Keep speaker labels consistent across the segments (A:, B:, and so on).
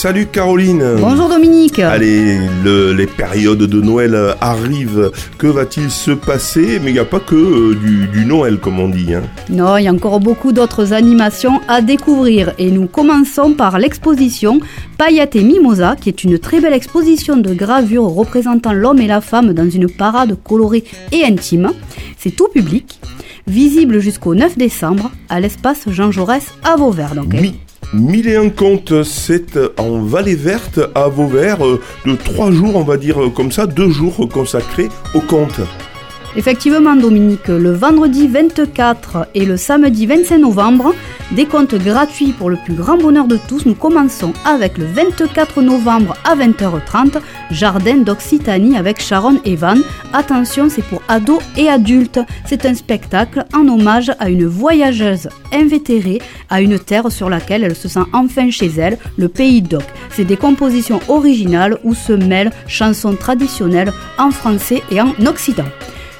A: Salut Caroline.
B: Bonjour Dominique.
A: Allez, les périodes de Noël arrivent. Que va-t-il se passer? Mais il n'y a pas que euh, du, Noël, comme on dit. Hein.
B: Non, il y a encore beaucoup d'autres animations à découvrir. Et nous commençons par l'exposition Paillettes et Mimosa, qui est une très belle exposition de gravures représentant l'homme et la femme dans une parade colorée et intime. C'est tout public, visible jusqu'au 9 décembre à l'espace Jean Jaurès à Vauvert. Donc,
A: Mille et un contes, c'est en Vallée Verte à Vauvert, euh, de trois jours, on va dire euh, comme ça, deux jours consacrés aux contes.
B: Effectivement, Dominique, le vendredi 24 et le samedi 25 novembre, des comptes gratuits pour le plus grand bonheur de tous. Nous commençons avec le 24 novembre à 20h30, Jardin d'Occitanie avec Sharon Evan. Attention, c'est pour ados et adultes. C'est un spectacle en hommage à une voyageuse invétérée à une terre sur laquelle elle se sent enfin chez elle, le pays d'Oc. C'est des compositions originales où se mêlent chansons traditionnelles en français et en occident.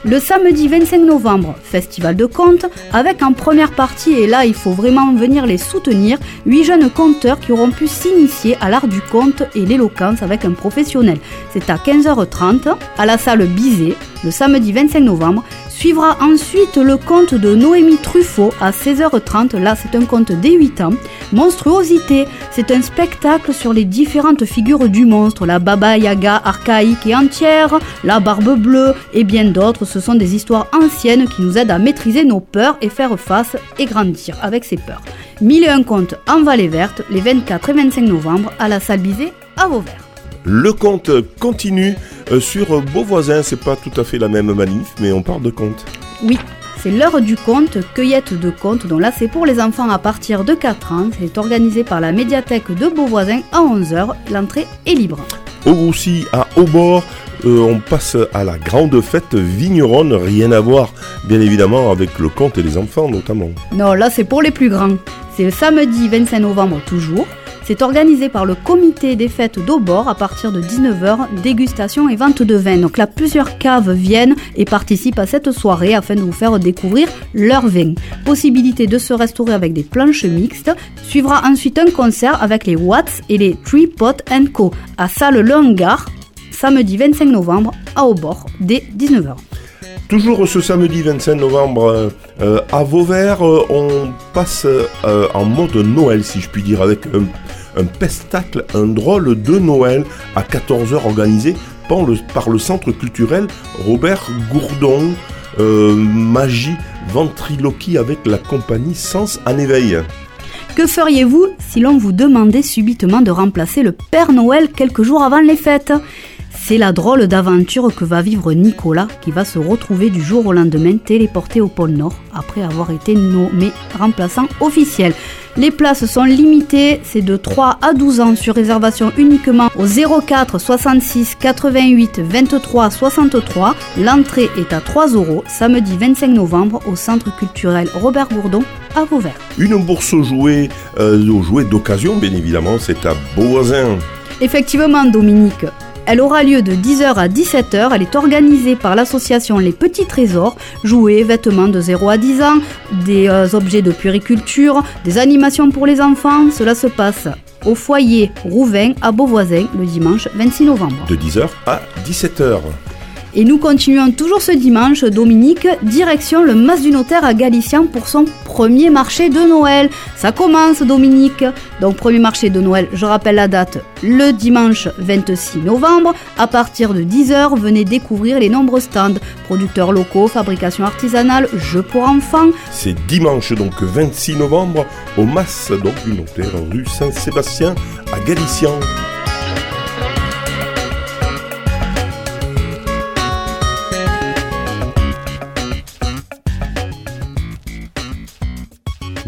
B: Le samedi 25 novembre, festival de contes, avec en première partie, et là il faut vraiment venir les soutenir, 8 jeunes conteurs qui auront pu s'initier à l'art du conte et l'éloquence avec un professionnel. C'est à 15h30 à la salle Bizet, le samedi 25 novembre, Suivra ensuite le conte de Noémie Truffaut à 16h30. Là, c'est un conte des 8 ans. Monstruosité, c'est un spectacle sur les différentes figures du monstre, la Baba Yaga archaïque et entière, la barbe bleue et bien d'autres. Ce sont des histoires anciennes qui nous aident à maîtriser nos peurs et faire face et grandir avec ces peurs. Mille et un contes en Vallée Verte les 24 et 25 novembre à la salle Bizet à Vauvert.
A: Le conte continue euh, sur Beauvoisin. C'est pas tout à fait la même manif, mais on parle de conte.
B: Oui, c'est l'heure du conte, cueillette de contes, dont là c'est pour les enfants à partir de 4 ans. C'est organisé par la médiathèque de Beauvoisin à 11h. L'entrée est libre.
A: Aussi à Aubord, euh, on passe à la grande fête vigneronne, rien à voir bien évidemment avec le conte et les enfants notamment.
B: Non, là c'est pour les plus grands. C'est le samedi 25 novembre toujours. C'est organisé par le comité des fêtes d'Aubord à partir de 19h, dégustation et vente de vin. Donc là, plusieurs caves viennent et participent à cette soirée afin de vous faire découvrir leur vin. Possibilité de se restaurer avec des planches mixtes. Suivra ensuite un concert avec les Watts et les Tree Pot Co. à salle Le samedi 25 novembre à Aubord, dès 19h.
A: Toujours ce samedi 25 novembre euh, à Vauvert, euh, on passe euh, en mode Noël, si je puis dire, avec un pestacle, un drôle de Noël à 14h organisé par le, centre culturel Robert Gourdon. Euh, magie, ventriloquie avec la compagnie Sens en éveil.
B: Que feriez-vous si l'on vous demandait subitement de remplacer le Père Noël quelques jours avant les fêtes? C'est la drôle d'aventure que va vivre Nicolas qui va se retrouver du jour au lendemain téléporté au pôle Nord après avoir été nommé remplaçant officiel. Les places sont limitées, c'est de 3 à 12 ans sur réservation uniquement au 04 66 88 23 63. L'entrée est à 3 euros samedi 25 novembre au centre culturel Robert Gourdon à Vauvert.
A: Une bourse aux jouets, euh, aux jouets d'occasion bien évidemment, c'est à Beauvoisin.
B: Effectivement Dominique, elle aura lieu de 10h à 17h. Elle est organisée par l'association Les Petits Trésors, jouets, vêtements de 0 à 10 ans, des euh, objets de puriculture, des animations pour les enfants. Cela se passe au foyer Rouvain à Beauvoisin le dimanche 26 novembre.
A: De 10h à 17h.
B: Et nous continuons toujours ce dimanche, Dominique, direction le Mas du Notaire à Galicien pour son premier marché de Noël. Ça commence, Dominique. Donc, premier marché de Noël, je rappelle la date, le dimanche 26 novembre. À partir de 10h, venez découvrir les nombreux stands, producteurs locaux, fabrication artisanale, jeux pour enfants.
A: C'est dimanche, donc 26 novembre, au Mas donc, du Notaire, rue Saint-Sébastien à Galicien.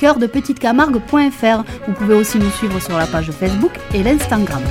B: www.coeurdepetitecamargue.fr. Vous pouvez aussi nous suivre sur la page Facebook et l'Instagram.